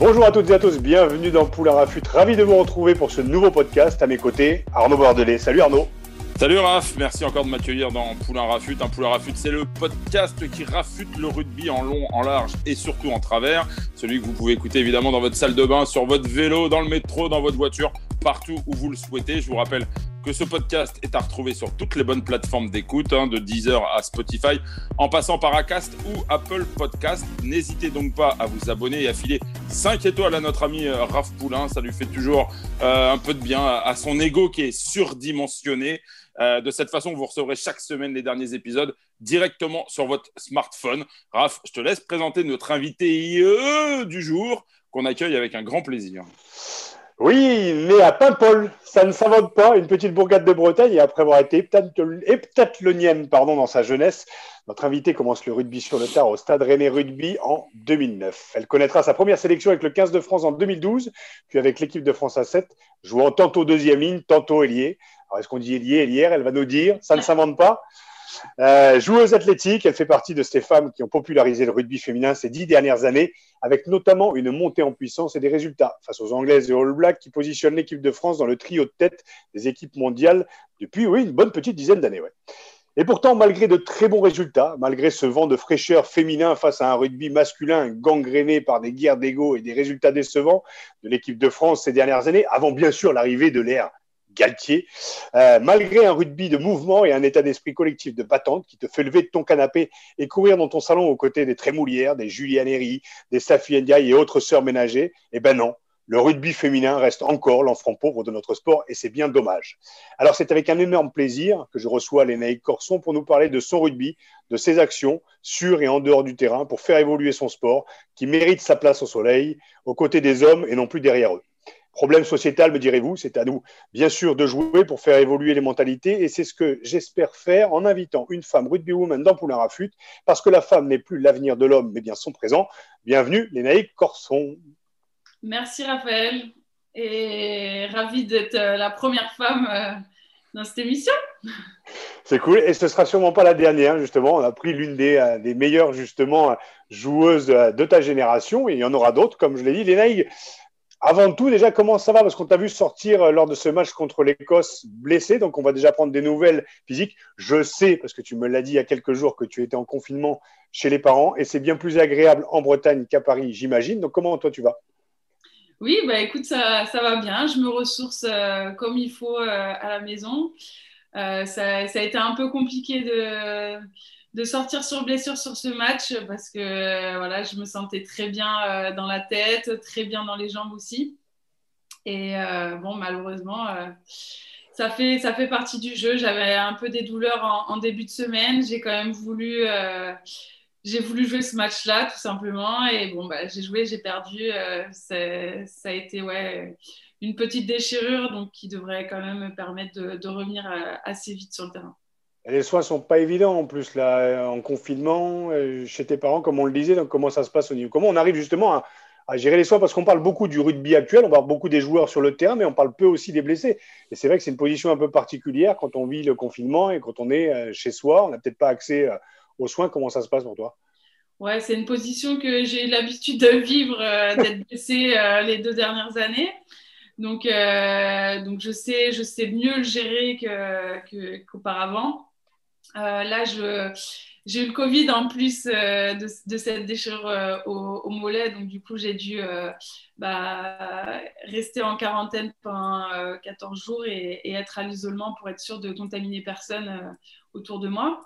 Bonjour à toutes et à tous, bienvenue dans Poulain Rafut. Ravi de vous retrouver pour ce nouveau podcast. À mes côtés, Arnaud Bordelais. Salut Arnaud. Salut Raph, merci encore de m'accueillir dans Poulain Rafut. Un Poulain Rafut, c'est le podcast qui rafute le rugby en long, en large et surtout en travers. Celui que vous pouvez écouter évidemment dans votre salle de bain, sur votre vélo, dans le métro, dans votre voiture, partout où vous le souhaitez. Je vous rappelle que ce podcast est à retrouver sur toutes les bonnes plateformes d'écoute, hein, de Deezer à Spotify, en passant par Acast ou Apple Podcast. N'hésitez donc pas à vous abonner et à filer 5 étoiles à notre ami euh, Raph Poulain. Ça lui fait toujours euh, un peu de bien à son ego qui est surdimensionné. Euh, de cette façon, vous recevrez chaque semaine les derniers épisodes directement sur votre smartphone. Raph, je te laisse présenter notre invité du jour qu'on accueille avec un grand plaisir. Oui, mais à Paimpol, ça ne s'invente pas, une petite bourgade de Bretagne, et après avoir été heptathlonienne pardon, dans sa jeunesse, notre invité commence le rugby sur le tard au Stade Rennais Rugby en 2009. Elle connaîtra sa première sélection avec le 15 de France en 2012, puis avec l'équipe de France à 7, jouant tantôt deuxième ligne, tantôt ailier. Alors, est-ce qu'on dit ailier, ailière? Elle va nous dire, ça ne s'invente pas. Euh, joueuse athlétique, elle fait partie de ces femmes qui ont popularisé le rugby féminin ces dix dernières années, avec notamment une montée en puissance et des résultats face aux Anglaises et aux All Blacks qui positionnent l'équipe de France dans le trio de tête des équipes mondiales depuis oui, une bonne petite dizaine d'années. Et pourtant, malgré de très bons résultats, malgré ce vent de fraîcheur féminin face à un rugby masculin gangréné par des guerres d'ego et des résultats décevants de l'équipe de France ces dernières années, avant bien sûr l'arrivée de l'ère Galtier, euh, malgré un rugby de mouvement et un état d'esprit collectif de battante qui te fait lever de ton canapé et courir dans ton salon aux côtés des Trémoulières, des Julian Herry, des Safi Ndiaye et autres sœurs ménagées, eh ben non, le rugby féminin reste encore l'enfant pauvre de notre sport et c'est bien dommage. Alors c'est avec un énorme plaisir que je reçois Lénaïque Corson pour nous parler de son rugby, de ses actions sur et en dehors du terrain pour faire évoluer son sport qui mérite sa place au soleil, aux côtés des hommes et non plus derrière eux. Problème sociétal, me direz-vous, c'est à nous, bien sûr, de jouer pour faire évoluer les mentalités. Et c'est ce que j'espère faire en invitant une femme rugby woman dans Poulain Rafut, parce que la femme n'est plus l'avenir de l'homme, mais bien son présent. Bienvenue, Lénaïque Corson. Merci, Raphaël. Et ravie d'être euh, la première femme euh, dans cette émission. C'est cool. Et ce sera sûrement pas la dernière, justement. On a pris l'une des, euh, des meilleures, justement, joueuses de ta génération. Et il y en aura d'autres, comme je l'ai dit. Lénaïque, avant tout, déjà, comment ça va? Parce qu'on t'a vu sortir euh, lors de ce match contre l'Écosse blessé, donc on va déjà prendre des nouvelles physiques. Je sais, parce que tu me l'as dit il y a quelques jours, que tu étais en confinement chez les parents, et c'est bien plus agréable en Bretagne qu'à Paris, j'imagine. Donc comment toi tu vas? Oui, bah écoute, ça, ça, va bien. Je me ressource euh, comme il faut euh, à la maison. ça, ça, a été un peu compliqué de de sortir sur blessure sur ce match parce que voilà, je me sentais très bien euh, dans la tête, très bien dans les jambes aussi. Et euh, bon, malheureusement, euh, ça, fait, partie du jeu. J'avais un peu des douleurs en, début de semaine. J'ai quand même voulu, j'ai voulu jouer ce match-là, tout simplement. Et bon, bah, j'ai joué, j'ai perdu. ça a été une petite déchirure, donc qui devrait quand même me permettre de revenir assez vite sur le terrain. Les soins sont pas évidents en plus là, en confinement, euh, chez tes parents, comme on le disait. Donc comment ça se passe au niveau Comment on arrive justement à, gérer les soins? Parce qu'on parle beaucoup du rugby actuel, on parle beaucoup des joueurs sur le terrain, mais on parle peu aussi des blessés. Et c'est vrai que c'est une position un peu particulière quand on vit le confinement et quand on est euh, chez soi. On n'a peut-être pas accès euh, aux soins. Comment ça se passe pour toi? Ouais, c'est une position que j'ai l'habitude de vivre, d'être blessée les deux dernières années. Donc, donc je, sais, je sais mieux le gérer qu'auparavant. Euh, là, j'ai eu le Covid en plus euh, de, cette déchirure euh, au, mollet, donc du coup, j'ai dû bah, rester en quarantaine pendant 14 jours et, être à l'isolement pour être sûr de contaminer personne autour de moi.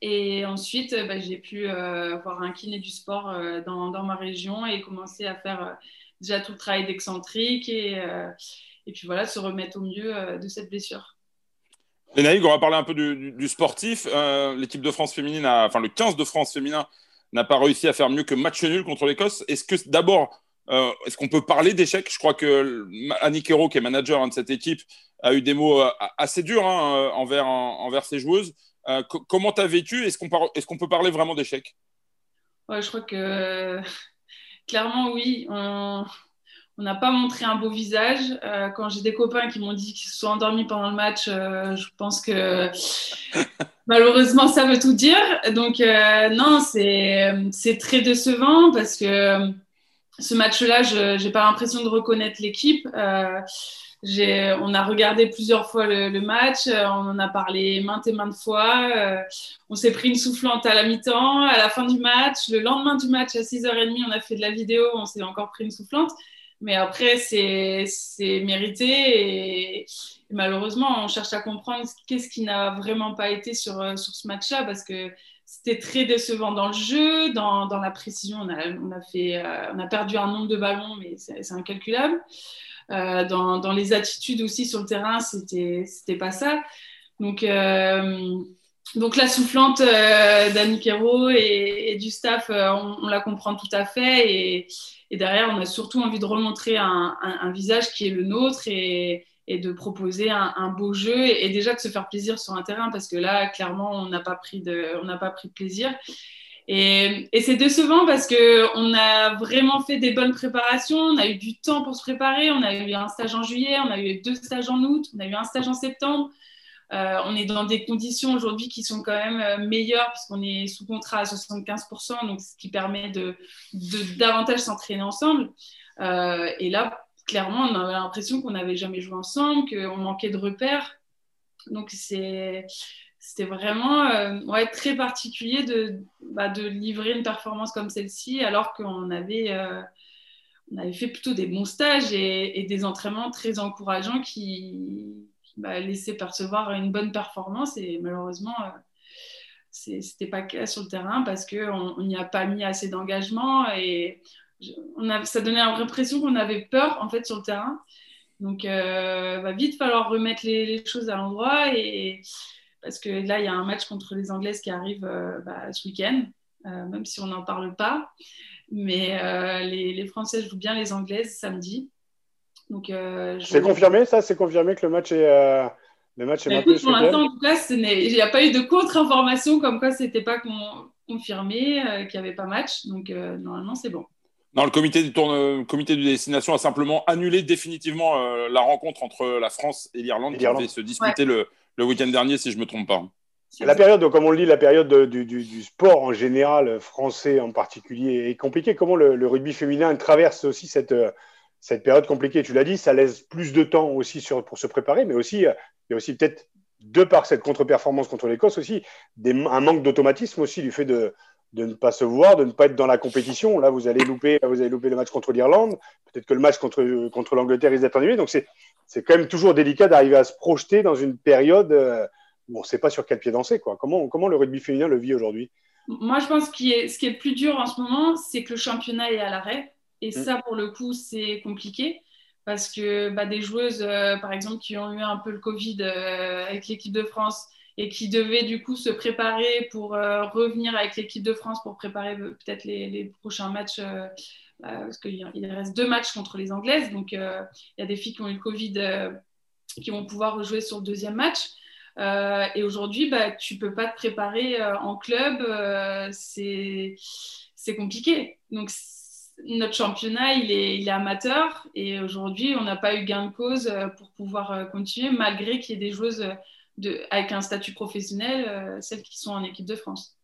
Et ensuite, bah, j'ai pu avoir un kiné du sport dans, dans, ma région et commencer à faire déjà tout le travail d'excentrique et, et puis voilà, se remettre au mieux de cette blessure. Et Naïg, on va parler un peu du, sportif. Euh, l'équipe de France féminine, enfin le 15 de France féminin n'a pas réussi à faire mieux que match nul contre l'Écosse. Est-ce que d'abord, euh, est-ce qu'on peut parler d'échec Je crois que Annie Kero, qui est manager hein, de cette équipe, a eu des mots euh, assez durs hein, envers, envers ses joueuses. comment tu vécu? Est-ce qu'on peut parler vraiment d'échec Je crois que clairement, oui. On n'a pas montré un beau visage. Euh, quand j'ai des copains qui m'ont dit qu'ils se sont endormis pendant le match, euh, je pense que malheureusement, ça veut tout dire. Donc, euh, non, c'est très décevant parce que ce match-là, je n'ai pas l'impression de reconnaître l'équipe. on a regardé plusieurs fois le, le, match, on en a parlé maintes et maintes fois. on s'est pris une soufflante à la mi-temps, à la fin du match. Le lendemain du match, à 6h30, on a fait de la vidéo, on s'est encore pris une soufflante. Mais après, c'est mérité et, malheureusement, on cherche à comprendre qu'est-ce qui n'a vraiment pas été sur, euh, sur ce match-là parce que c'était très décevant dans le jeu, dans, dans la précision. On a, on, a fait, euh, on a perdu un nombre de ballons, mais c'est incalculable. Euh, dans, dans, les attitudes aussi sur le terrain, c'était pas ça. Donc, donc la soufflante d'Annie Kero et, du staff, on, on, la comprend tout à fait. Et, derrière, on a surtout envie de remontrer un, visage qui est le nôtre et, de proposer un, beau jeu et, déjà de se faire plaisir sur un terrain parce que là, clairement, on n'a pas, pris de, on pas pris de plaisir. Et, c'est décevant parce qu'on a vraiment fait des bonnes préparations, on a eu du temps pour se préparer, on a eu un stage en juillet, on a eu deux stages en août, on a eu un stage en septembre. Euh, on est dans des conditions aujourd'hui qui sont quand même euh, meilleures puisqu'on est sous contrat à 75%, donc ce qui permet de, davantage s'entraîner ensemble. Euh, et là, clairement, on avait l'impression qu'on n'avait jamais joué ensemble, qu'on manquait de repères. Donc c'était vraiment très particulier bah, de, livrer une performance comme celle-ci alors qu'on avait, fait plutôt des bons stages et des entraînements très encourageants qui, m'a laissé percevoir une bonne performance et malheureusement, euh, c'était pas cas sur le terrain parce qu'on n'y a pas mis assez d'engagement et ça donnait l'impression qu'on avait peur en fait sur le terrain. Donc, euh, va vite falloir remettre les, choses à l'endroit et parce que là, il y a un match contre les Anglaises qui arrive euh, bah, ce week-end, euh, même si on n'en parle pas. Mais les, Françaises jouent bien les Anglaises samedi. Euh, c'est confirmé ça C'est confirmé que le match est, euh, le match est bah, Pour l'instant, en tout cas, il n'y a pas eu de contre-information comme quoi ce n'était pas confirmé, euh, qu'il n'y avait pas match. Donc normalement, c'est bon. Non, le comité du, tourne, comité de destination a simplement annulé définitivement la rencontre entre la France et l'Irlande qui devait se disputer le, le week-end dernier, si je ne me trompe pas. La période, comme on le dit, la période du, du, sport en général, français en particulier, est compliquée. Comment le, le rugby féminin traverse aussi cette, cette période compliquée. Tu l'as dit, ça laisse plus de temps aussi pour se préparer, mais aussi, euh, il y a aussi peut-être, de par cette contre-performance contre l'Écosse aussi, un manque d'automatisme aussi du fait de, ne pas se voir, de ne pas être dans la compétition. Là, vous allez louper, vous allez louper le match contre l'Irlande. Peut-être que le match contre, contre l'Angleterre risque d'être annulé. Donc, c'est, c'est quand même toujours délicat d'arriver à se projeter dans une période euh, où on ne sait pas sur quel pied danser. Quoi. Comment, comment le rugby féminin le vit aujourd'hui? Moi, je pense que ce qui est plus dur en ce moment, c'est que le championnat est à l'arrêt. Et mm. ça, pour le coup, c'est compliqué parce que bah, des joueuses, euh, par exemple, qui ont eu un peu le Covid euh, avec l'équipe de France et qui devaient du coup se préparer pour euh, revenir avec l'équipe de France pour préparer peut-être les, prochains matchs, bah, parce qu'il reste deux matchs contre les Anglaises. Donc, il y a des filles qui ont eu le Covid qui vont pouvoir rejouer sur le deuxième match. et aujourd'hui, bah, tu ne peux pas te préparer en club, c'est compliqué. Donc, notre championnat, il est, il est amateur et aujourd'hui, on n'a pas eu gain de cause euh, pour pouvoir euh, continuer, malgré qu'il y ait des joueuses euh, de, avec un statut professionnel, celles qui sont en équipe de France.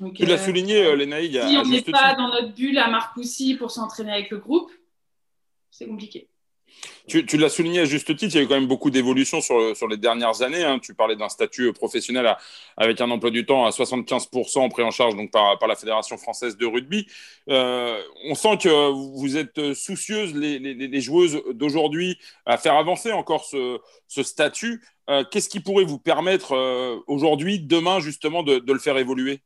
Donc, tu l'as souligné, Lénaï. Si on n'est pas dans notre bulle à Marcoussis pour s'entraîner avec le groupe, c'est compliqué. Tu, l'as souligné à juste titre, il y a eu quand même beaucoup d'évolutions sur, sur, les dernières années. Hein. Tu parlais d'un statut professionnel avec un emploi du temps à 75% pris en charge donc, par, par, la Fédération française de rugby. Euh, on sent que vous êtes soucieuses, les, joueuses d'aujourd'hui, à faire avancer encore ce, statut. Euh, qu'est-ce qui pourrait vous permettre euh, aujourd'hui, demain, justement, de le faire évoluer?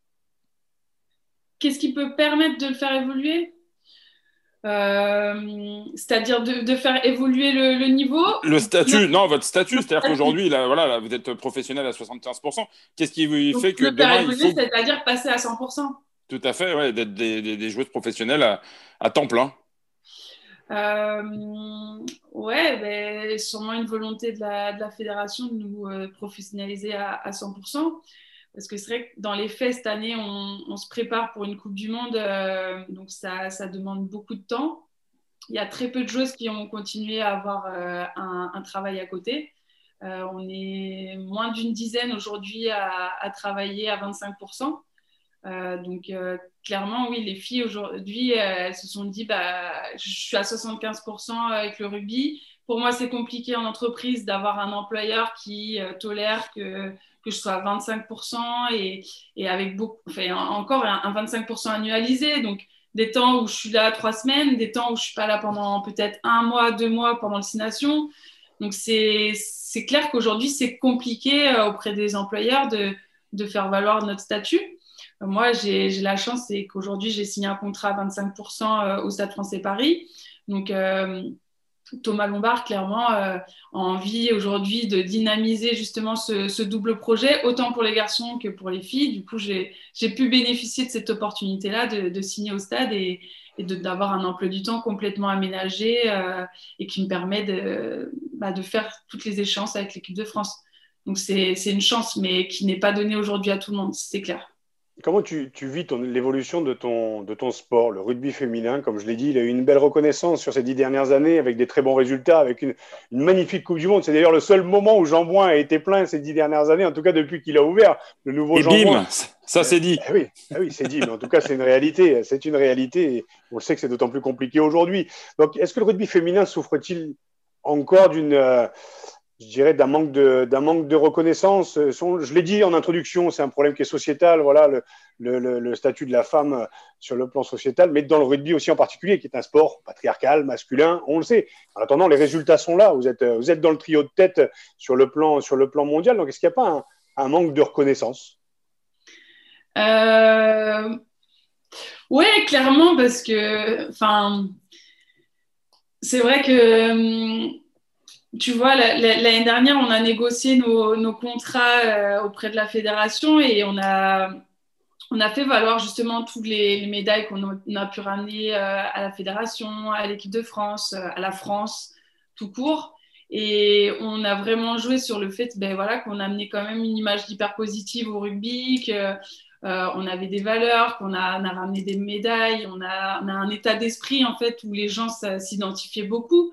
Qu'est-ce qui peut permettre de le faire évoluer? Euh, c'est-à-dire de, faire évoluer le, niveau Le statut, non, votre statut, c'est-à-dire qu'aujourd'hui, voilà, vous êtes professionnel à 75%. Qu'est-ce qui vous fait que demain, il faut... C'est-à-dire passer à 100%. Tout à fait, ouais, d'être des, des, joueuses professionnelles à, temps plein. Euh, ouais, ben, sûrement une volonté de la, de la fédération de nous euh, professionnaliser à, à 100%. Parce que c'est vrai que dans les faits, cette année, on, se prépare pour une Coupe du Monde, euh, donc ça, demande beaucoup de temps. Il y a très peu de joueuses qui ont continué à avoir euh, un, travail à côté. Euh, on est moins d'une dizaine aujourd'hui à, travailler à 25%. donc clairement, oui, les filles aujourd'hui, elles se sont dit, bah, je suis à 75% avec le rugby. Pour moi, c'est compliqué en entreprise d'avoir un employeur qui tolère que que je sois à 25% et, et avec beaucoup, enfin, encore un, 25% annualisé. Donc, des temps où je suis là trois semaines, des temps où je suis pas là pendant peut-être un mois, deux mois pendant le signation. Donc, c'est clair qu'aujourd'hui, c'est compliqué euh, auprès des employeurs de, de faire valoir notre statut. Moi, j'ai la chance, c'est qu'aujourd'hui, j'ai signé un contrat à 25% euh, au Stade français Paris. Donc, euh, Thomas Lombard, clairement, euh, a envie aujourd'hui de dynamiser justement ce, double projet, autant pour les garçons que pour les filles. Du coup, j'ai pu bénéficier de cette opportunité-là de, signer au stade et, d'avoir un emploi du temps complètement aménagé euh, et qui me permet bah, de, faire toutes les échéances avec l'équipe de France. Donc, c'est une chance, mais qui n'est pas donnée aujourd'hui à tout le monde, c'est clair. Comment tu, vis l'évolution de ton, de ton sport, le rugby féminin? Comme je l'ai dit, il a eu une belle reconnaissance sur ces dix dernières années avec des très bons résultats, avec une, magnifique Coupe du Monde. C'est d'ailleurs le seul moment où Jean Bouin a été plein ces dix dernières années, en tout cas depuis qu'il a ouvert le nouveau et Jean bim, Ça c'est dit. Eh oui, eh oui c'est dit, mais en tout cas c'est une réalité. C'est une réalité et on sait que c'est d'autant plus compliqué aujourd'hui. Donc est-ce que le rugby féminin souffre-t-il encore d'une. Euh, je dirais, d'un manque, de, d'un manque de reconnaissance. Euh, je l'ai dit en introduction, c'est un problème qui est sociétal, voilà, le, le, statut de la femme euh, sur le plan sociétal, mais dans le rugby aussi en particulier, qui est un sport patriarcal, masculin, on le sait. En attendant, les résultats sont là. Vous êtes, vous êtes dans le trio de tête sur le plan, sur le plan mondial. Donc, est-ce qu'il n'y a pas un, manque de reconnaissance? Euh... Oui, clairement, parce que, c'est vrai que hum, tu vois, l'année dernière, on a négocié nos, contrats euh, auprès de la fédération et on a, on a fait valoir justement toutes les, médailles qu'on a, pu ramener euh, à la fédération, à l'équipe de France, euh, à la France, tout court. Et on a vraiment joué sur le fait ben, voilà, qu'on a amené quand même une image hyper positive au rugby, qu'on avait des valeurs, qu'on a, a, ramené des médailles, on a, on a un état d'esprit en fait où les gens s'identifiaient beaucoup.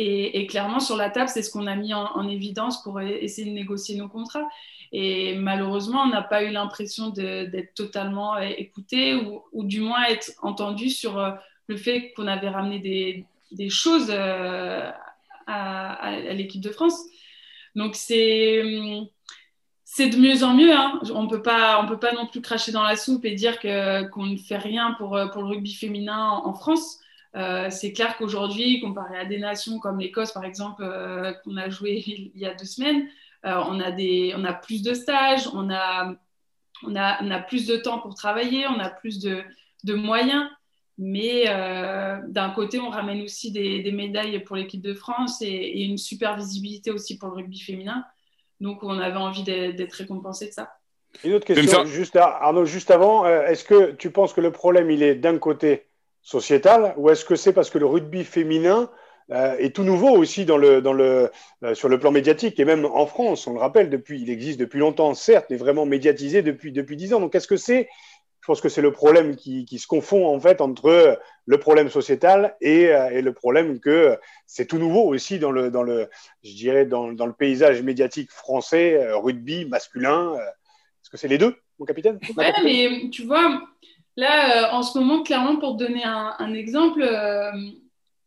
Et, clairement, sur la table, c'est ce qu'on a mis en, évidence pour essayer de négocier nos contrats. Et malheureusement, on n'a pas eu l'impression d'être totalement euh, écouté ou, du moins être entendu sur euh, le fait qu'on avait ramené des, choses euh, à, l'équipe de France. Donc, c'est c'est de mieux en mieux. Hein. On ne peut pas non plus cracher dans la soupe et dire qu'on ne fait rien pour, pour le rugby féminin en France. Euh, c'est clair qu'aujourd'hui, comparé à des nations comme l'Écosse, par exemple, euh, qu'on a joué il y a deux semaines, euh, on, a des, on a plus de stages, on a, on a, on a plus de temps pour travailler, on a plus de, de moyens. Mais d'un côté, on ramène aussi des, des médailles pour l'équipe de France et, une super visibilité aussi pour le rugby féminin. Donc, on avait envie d'être récompensé de ça. Une autre question, juste, Arnaud, juste avant, est-ce que tu penses que le problème, il est d'un côté sociétale ou est-ce que c'est parce que le rugby féminin euh, est tout nouveau aussi euh, sur le plan médiatique et même en France, on le rappelle, depuis, il existe depuis longtemps, certes, mais vraiment médiatisé depuis dix ans. Donc, est-ce que c'est, je pense que c'est le problème qui, qui, se confond en fait entre le problème sociétal et, euh, le problème que c'est tout nouveau aussi dans le, dans le, je dirais, dans, dans le paysage médiatique français, rugby masculin. Est-ce que c'est les deux, mon capitaine? Mais tu vois, Là, euh, en ce moment, clairement, pour donner un, exemple, euh,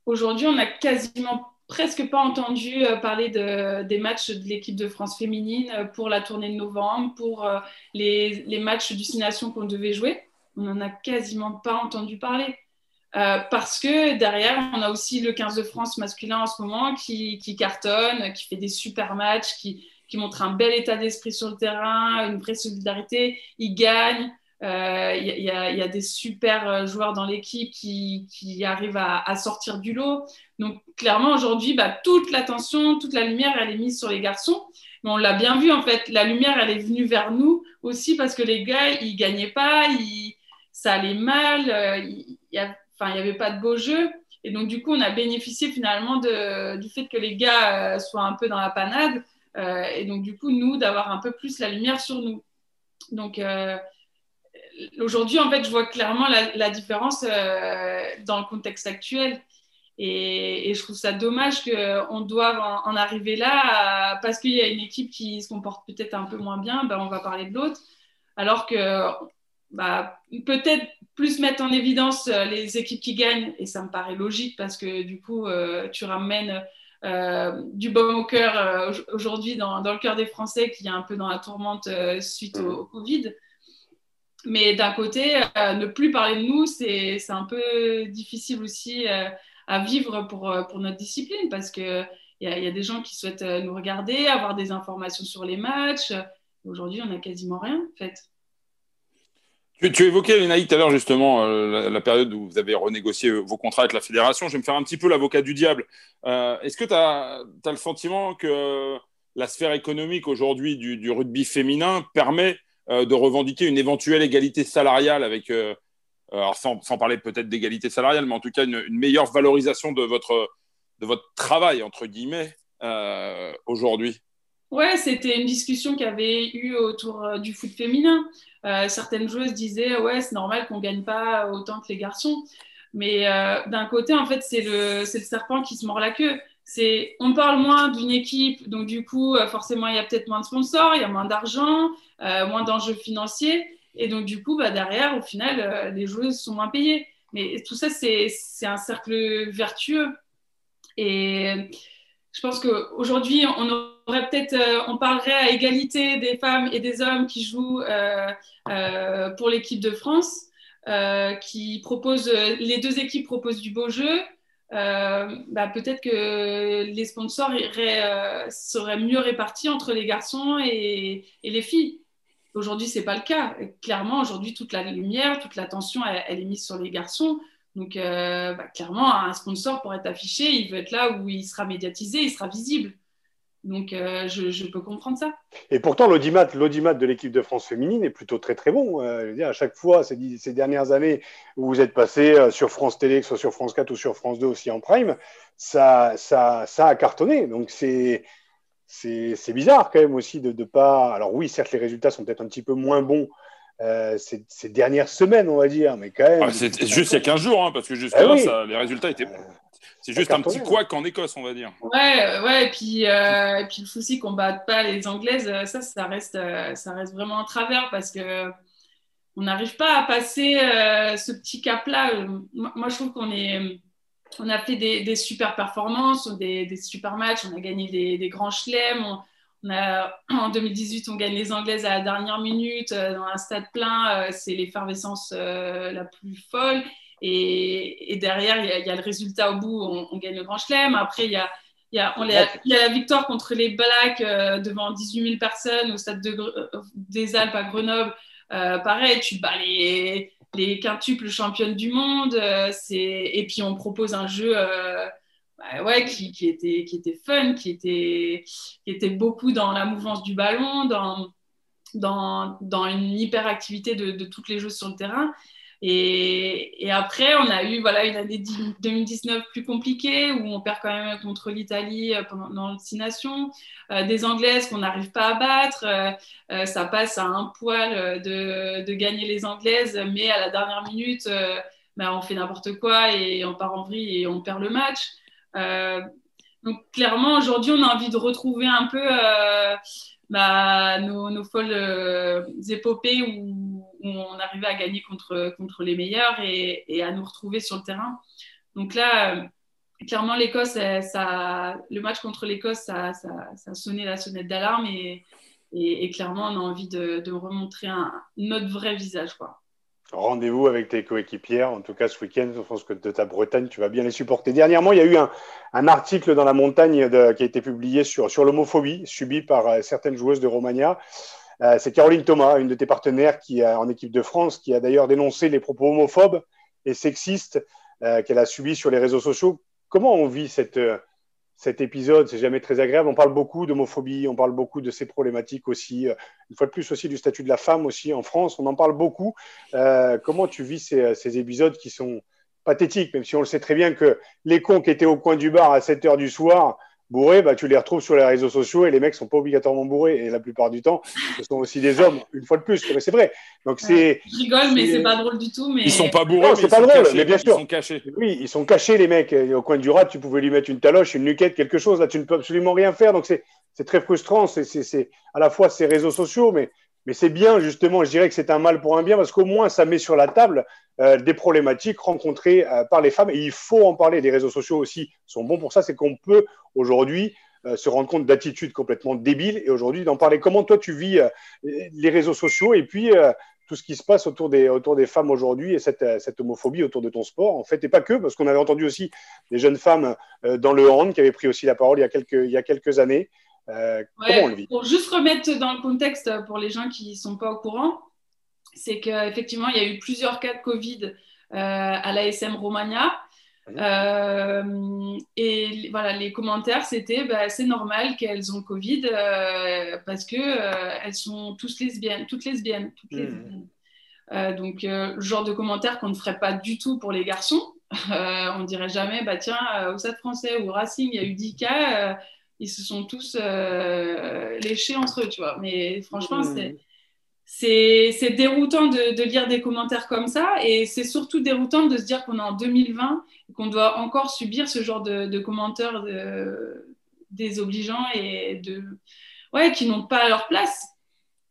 aujourd'hui, on n'a quasiment presque pas entendu euh, parler de, des matchs de l'équipe de France féminine pour la tournée de novembre, pour les, matchs du Nation qu'on devait jouer. On n'en a quasiment pas entendu parler. parce que derrière, on a aussi le 15 de France masculin en ce moment qui, cartonne, qui fait des super matchs, qui, qui montre un bel état d'esprit sur le terrain, une vraie solidarité. Il gagne, Il y, y, a des super joueurs dans l'équipe qui, arrivent à, sortir du lot. Donc, clairement, aujourd'hui, bah, toute l'attention, toute la lumière, elle est mise sur les garçons. Mais on l'a bien vu, en fait, la lumière, elle est venue vers nous aussi parce que les gars, ils gagnaient pas, ils, ça allait mal, il n'y avait pas de beau jeu. Et donc, du coup, on a bénéficié finalement du fait que les gars soient un peu dans la panade. Euh, et donc, du coup, nous, d'avoir un peu plus la lumière sur nous. Donc, euh, aujourd'hui, en fait, je vois clairement la, différence euh, dans le contexte actuel. Et, je trouve ça dommage qu'on doive en, arriver là parce qu'il y a une équipe qui se comporte peut-être un peu moins bien, ben on va parler de l'autre. Alors que bah, peut-être plus mettre en évidence les équipes qui gagnent, et ça me paraît logique parce que du coup, tu ramènes euh, du baume au cœur euh, aujourd'hui dans, le cœur des Français qui est un peu dans la tourmente euh, suite au, Covid. Mais d'un côté, ne plus parler de nous, c'est un peu difficile aussi à vivre pour, pour notre discipline parce qu'il y, y, a des gens qui souhaitent nous regarder, avoir des informations sur les matchs. Aujourd'hui, on n'a quasiment rien en fait. Tu, évoquais, Lénaï, tout à l'heure, justement, euh, la, période où vous avez renégocié vos contrats avec la fédération. Je vais me faire un petit peu l'avocat du diable. Euh, est-ce que tu as, le sentiment que la sphère économique aujourd'hui du, rugby féminin permet euh, de revendiquer une éventuelle égalité salariale avec, alors sans, parler peut-être d'égalité salariale, mais en tout cas une, meilleure valorisation de votre, de votre travail, entre guillemets, aujourd'hui. Ouais, c'était une discussion qu'il y avait eu autour du foot féminin. Euh, certaines joueuses disaient ouais c'est normal qu'on gagne pas autant que les garçons. Mais euh, d'un côté en fait c'est le le serpent qui se mord la queue. C'est on parle moins d'une équipe donc du coup euh, forcément il y a peut-être moins de sponsors il y a moins d'argent moins d'enjeux financiers et donc du coup bah, derrière au final les joueuses sont moins payées mais tout ça c'est un cercle vertueux et je pense qu'aujourd'hui, on aurait peut-être, euh, on parlerait à égalité des femmes et des hommes qui jouent euh, euh, pour l'équipe de France, qui proposent, les deux équipes proposent du beau jeu. Bah, peut-être que les sponsors seraient mieux répartis entre les garçons et, les filles. Aujourd'hui, c'est pas le cas. Clairement, aujourd'hui, toute la lumière, toute l'attention, elle, est mise sur les garçons. Donc, euh, bah, clairement, un sponsor, pour être affiché, il veut être là où il sera médiatisé, il sera visible. Donc, euh, je, peux comprendre ça. Et pourtant, l'audimat, l'audimat de l'équipe de France féminine est plutôt très, très bon. Euh, à chaque fois, ces, dernières années où vous êtes passé sur France Télé, que ce soit sur France 4 ou sur France 2 aussi en prime, ça, ça, ça a cartonné. Donc, c'est, c'est, bizarre quand même aussi de ne pas. Alors, oui, certes, les résultats sont peut-être un petit peu moins bons euh, ces, dernières semaines, on va dire. Mais quand même. Ah, c'est juste il y a 15 jours, hein, parce que jusqu'à là, ah les résultats étaient. Euh, c'est juste un petit couac en Écosse, on va dire. Ouais, ouais, et puis, euh, et puis le souci qu'on ne batte pas les Anglaises, ça, ça reste, ça reste vraiment un travers parce que on n'arrive pas à passer ce petit cap-là. Moi, je trouve qu'on est, on a fait des, des super performances, des, des, super matchs, on a gagné des, des grands chelems, en 2018, on gagne les Anglaises à la dernière minute euh, dans un stade plein. Euh, c'est l'effervescence euh, la plus folle. Et, derrière, il y, a le résultat au bout. On, gagne le Grand Chelem. Après, il y a, y, a, y a, la victoire contre les Blacks devant 18 000 personnes au stade des Alpes à Grenoble. pareil, tu bats les, les quintuples championnes du monde. et puis, on propose un jeu bah ouais, qui, était, fun, qui était, qui beaucoup dans la mouvance du ballon, dans une hyperactivité de, de toutes les joueuses sur le terrain. Et, après, on a eu voilà, une année 2019 plus compliquée où on perd quand même contre l'Italie euh, pendant le Nations, euh, des Anglaises qu'on n'arrive pas à battre. Euh, ça passe à un poil de, gagner les Anglaises, mais à la dernière minute, ben, on fait n'importe quoi et on part en vrille et on perd le match. Euh, donc clairement, aujourd'hui, on a envie de retrouver un peu euh, bah, nos, folles euh, épopées où, on arrivait à gagner contre, contre les meilleurs et, à nous retrouver sur le terrain. Donc là, clairement, l'Écosse, ça, le match contre l'Écosse, ça, ça, a sonné la sonnette d'alarme et, et, clairement, on a envie de, de remontrer notre vrai visage. Quoi rendez-vous avec tes coéquipières. En tout cas, ce week-end, je pense que de ta Bretagne, tu vas bien les supporter. Dernièrement, il y a eu un, article dans la montagne qui a été publié sur, l'homophobie subie par euh, certaines joueuses de Romagna. c'est Caroline Thomas, une de tes partenaires qui en équipe de France, qui a d'ailleurs dénoncé les propos homophobes et sexistes qu'elle a subis sur les réseaux sociaux. Comment on vit cette, cet épisode, c'est jamais très agréable. On parle beaucoup d'homophobie, on parle beaucoup de ces problématiques aussi, euh, une fois de plus aussi du statut de la femme aussi en France, on en parle beaucoup. Euh, comment tu vis ces, ces, épisodes qui sont pathétiques, même si on le sait très bien que les cons qui étaient au coin du bar à 7 heures du soir, bourrés, bah, tu les retrouves sur les réseaux sociaux et les mecs sont pas obligatoirement bourrés. Et la plupart du temps, ce sont aussi des hommes, une fois de plus. C'est vrai. Donc c'est. je rigole, mais c'est pas drôle du tout. Mais... Ils sont pas bourrés. c'est pas drôle, mais bien sûr. Ils sont cachés. Oui, ils sont cachés, les mecs. Au coin du rat, tu pouvais lui mettre une taloche, une nuquette, quelque chose. Là, tu ne peux absolument rien faire. Donc c'est très frustrant. C'est à la fois ces réseaux sociaux, mais mais c'est bien, justement, je dirais que c'est un mal pour un bien, parce qu'au moins, ça met sur la table euh, des problématiques rencontrées euh, par les femmes. Et il faut en parler. Les réseaux sociaux aussi sont bons pour ça. C'est qu'on peut aujourd'hui euh, se rendre compte d'attitudes complètement débiles et aujourd'hui d'en parler. Comment toi tu vis les réseaux sociaux et puis tout ce qui se passe autour des, autour des femmes aujourd'hui et cette, cette, homophobie autour de ton sport, en fait, et pas que, parce qu'on avait entendu aussi des jeunes femmes dans le hand qui avaient pris aussi la parole il y a quelques, il y a quelques années. Comment on le vit? Pour juste remettre dans le contexte pour les gens qui ne sont pas au courant, c'est qu'effectivement, il y a eu plusieurs cas de Covid à l'ASM Romagna. Euh, et voilà, les commentaires, c'était bah, c'est normal qu'elles ont Covid euh, parce que euh, elles sont tous lesbiennes, toutes lesbiennes. Toutes mmh. lesbiennes. donc, le genre de commentaires qu'on ne ferait pas du tout pour les garçons. on dirait jamais, bah tiens, au Stade français ou Racing, il y a eu 10 cas, ils se sont tous léchés entre eux, tu vois. Mais franchement, c'est mmh c'est déroutant de, lire des commentaires comme ça et c'est surtout déroutant de se dire qu'on est en 2020 et qu'on doit encore subir ce genre de, commentaires désobligeants et de, ouais, qui n'ont pas leur place.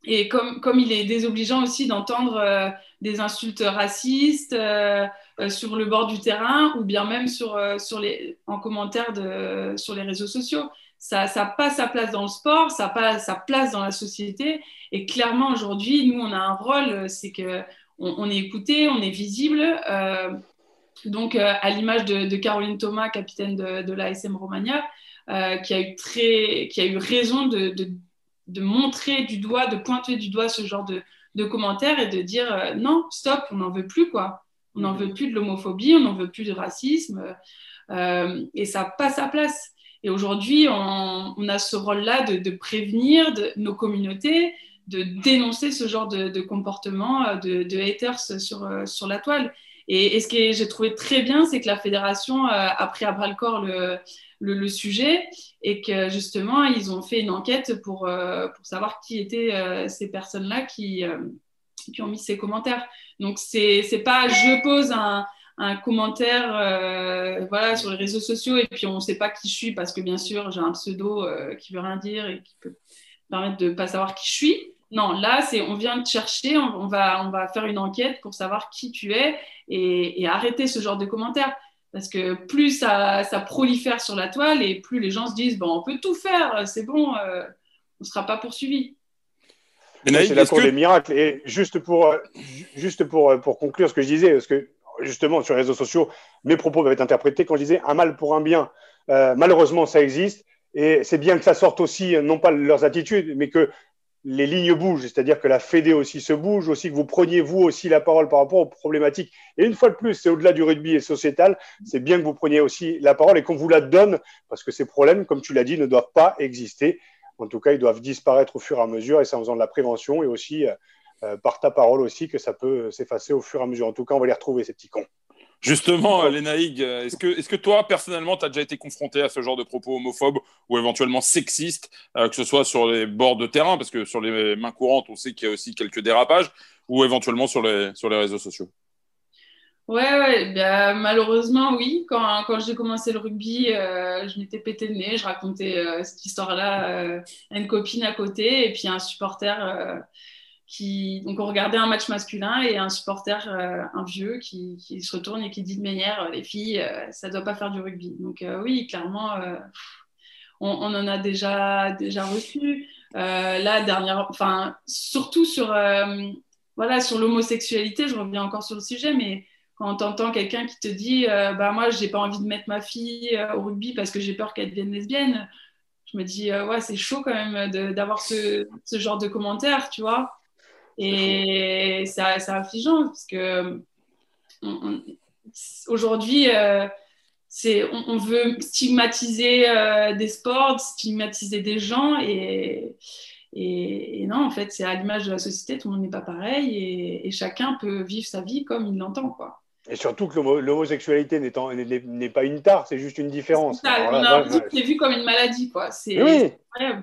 Et comme, comme il est désobligeant aussi d'entendre euh, des insultes racistes euh, euh, sur le bord du terrain ou bien même sur, sur les, en commentaire de, sur les réseaux sociaux ça n'a pas sa place dans le sport, ça n'a pas sa place dans la société. Et clairement, aujourd'hui, nous, on a un rôle, c'est qu'on on est écouté, on est visible. Donc, à l'image de, Caroline Thomas, capitaine de, de l'ASM Romagna, qui, a eu très, qui a eu raison de, de, montrer du doigt, de pointer du doigt ce genre de, commentaires et de dire non, stop, on n'en veut plus, quoi. On n'en veut plus de l'homophobie, on n'en veut plus de racisme. et ça n'a pas sa place. Et aujourd'hui, on, a ce rôle-là de, prévenir nos communautés, de dénoncer ce genre de, comportement euh, de, haters sur, euh, sur la toile. Et, ce que j'ai trouvé très bien, c'est que la fédération euh, a pris à bras le corps le, sujet et que justement, ils ont fait une enquête pour, pour savoir qui étaient ces personnes-là qui, qui ont mis ces commentaires. Donc, c'est pas je pose un, un commentaire euh, voilà, sur les réseaux sociaux et puis on ne sait pas qui je suis parce que bien sûr j'ai un pseudo euh, qui veut rien dire et qui peut permettre de ne pas savoir qui je suis. Non, là, c'est on vient te chercher, on, va, on va faire une enquête pour savoir qui tu es et, arrêter ce genre de commentaires. Parce que plus ça, ça, prolifère sur la toile et plus les gens se disent bon, on peut tout faire, c'est bon, euh, on ne sera pas poursuivi. C'est la cour des miracles. Et juste pour, juste pour, pour conclure ce que je disais, parce que justement, sur les réseaux sociaux, mes propos peuvent être interprétés quand je disais un mal pour un bien. Euh, malheureusement, ça existe. Et c'est bien que ça sorte aussi, non pas leurs attitudes, mais que les lignes bougent, c'est-à-dire que la Fédé aussi se bouge, aussi que vous preniez vous aussi la parole par rapport aux problématiques. Et une fois de plus, c'est au-delà du rugby et sociétal, c'est bien que vous preniez aussi la parole et qu'on vous la donne, parce que ces problèmes, comme tu l'as dit, ne doivent pas exister. En tout cas, ils doivent disparaître au fur et à mesure, et c'est en faisant de la prévention et aussi euh, euh, par ta parole aussi que ça peut s'effacer au fur et à mesure. En tout cas, on va les retrouver, ces petits cons. Justement, euh, Lénaïg, euh, est-ce que, toi, personnellement, tu as déjà été confronté à ce genre de propos homophobes ou éventuellement sexistes, que ce soit sur les bords de terrain, parce que sur les mains courantes, on sait qu'il y a aussi quelques dérapages, ou éventuellement sur les, réseaux sociaux? Ouais, ouais bah, malheureusement, oui. Quand, quand j'ai commencé le rugby, je m'étais pété le nez, je racontais cette histoire-là à une copine à côté, et puis un supporter donc on regardait un match masculin et un supporter, euh, un vieux, qui, se retourne et qui dit de manière, euh, les filles, euh, ça doit pas faire du rugby. Donc oui, clairement, on, en a déjà, déjà reçu. là, dernière, enfin, surtout sur, voilà, sur l'homosexualité, je reviens encore sur le sujet, mais quand tu entends quelqu'un qui te dit, bah moi, j'ai pas envie de mettre ma fille au rugby parce que j'ai peur qu'elle devienne lesbienne, je me dis, ouais, c'est chaud quand même d'avoir ce, ce, genre de commentaires, tu vois. Et c'est affligeant parce que aujourd'hui, c'est on, veut stigmatiser des sports, stigmatiser des gens et, et, non, en fait, c'est à l'image de la société, tout le monde n'est pas pareil et, et, chacun peut vivre sa vie comme il l'entend, quoi. Et surtout que l'homosexualité n'est pas une tare, c'est juste une différence. C'est vu comme une maladie, quoi. C'est oui. incroyable.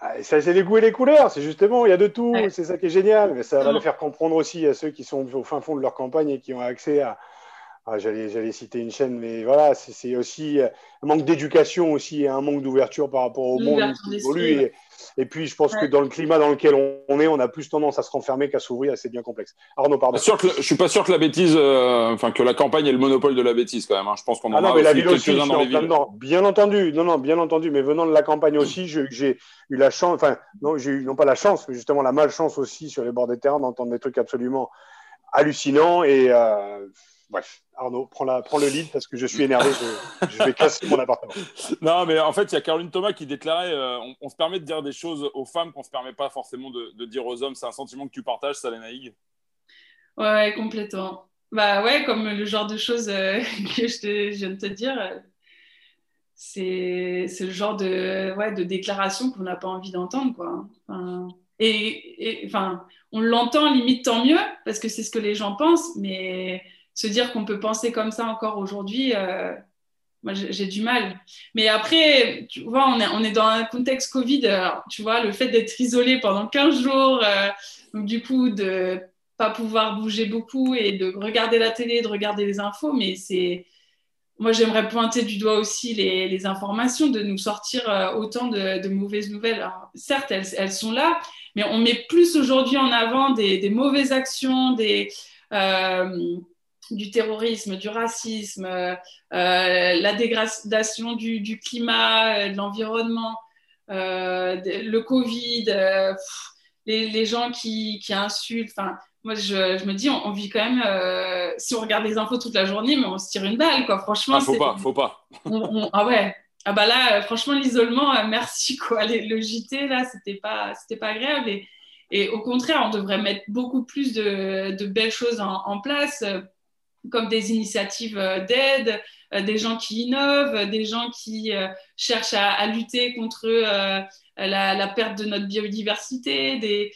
Ah, ça, c'est les goûts et les couleurs, c'est justement, il y a de tout, c'est ça qui est génial. Mais ça va le faire comprendre aussi à ceux qui sont au fin fond de leur campagne et qui ont accès à, ah, j'allais, citer une chaîne, mais voilà, c'est, aussi un manque d'éducation aussi et un manque d'ouverture par rapport au monde qui évolue. Et puis, je pense que dans le climat dans lequel on est, on a plus tendance à se renfermer qu'à s'ouvrir, c'est bien complexe. Arnaud, pardon. Sûr que, je suis pas sûr que la bêtise, euh, enfin que la campagne ait le monopole de la bêtise quand même. Hein. Je pense qu'on en ah non, a mais la ville aussi, dans les villes. Bien entendu, non, non, bien entendu. Mais venant de la campagne aussi, j'ai eu la chance, enfin, non, j'ai eu non pas la chance, mais justement la malchance aussi sur les bords des terrains d'entendre des trucs absolument hallucinants et euh, bref, Arnaud, prends, la, prends, le lead parce que je suis énervé, je, vais casser mon appartement. Non, mais en fait, il y a Caroline Thomas qui déclarait euh, on, se permet de dire des choses aux femmes qu'on ne se permet pas forcément de, dire aux hommes. C'est un sentiment que tu partages, Salena Hig Ouais, complètement. Bah ouais, comme le genre de choses euh, que je, viens de te dire, euh, c'est le genre de, ouais, de déclaration qu'on n'a pas envie d'entendre, quoi. et, enfin, on l'entend limite tant mieux parce que c'est ce que les gens pensent, mais se dire qu'on peut penser comme ça encore aujourd'hui, euh, moi j'ai du mal. Mais après, tu vois, on est, dans un contexte Covid, tu vois, le fait d'être isolé pendant 15 jours, euh, donc du coup, de pas pouvoir bouger beaucoup et de regarder la télé, de regarder les infos, mais c'est. Moi, j'aimerais pointer du doigt aussi les, informations, de nous sortir euh, autant de, mauvaises nouvelles. certes, elles, sont là, mais on met plus aujourd'hui en avant des mauvaises actions, des, du terrorisme, du racisme, euh, la dégradation du, climat, euh, de l'environnement, euh, le Covid, les, gens qui, insultent. Enfin, moi, je, me dis, on, vit quand même. si on regarde les infos toute la journée, mais on se tire une balle, quoi. Franchement, ah, faut pas, faut pas. ah ouais. Ah bah là, franchement, l'isolement, merci quoi. le JT là, c'était pas, c'était pas agréable. Et, au contraire, on devrait mettre beaucoup plus de, belles choses en place comme des initiatives euh, d'aide, euh, des gens qui innovent, des gens qui euh, cherchent à, lutter contre la, perte de notre biodiversité, des,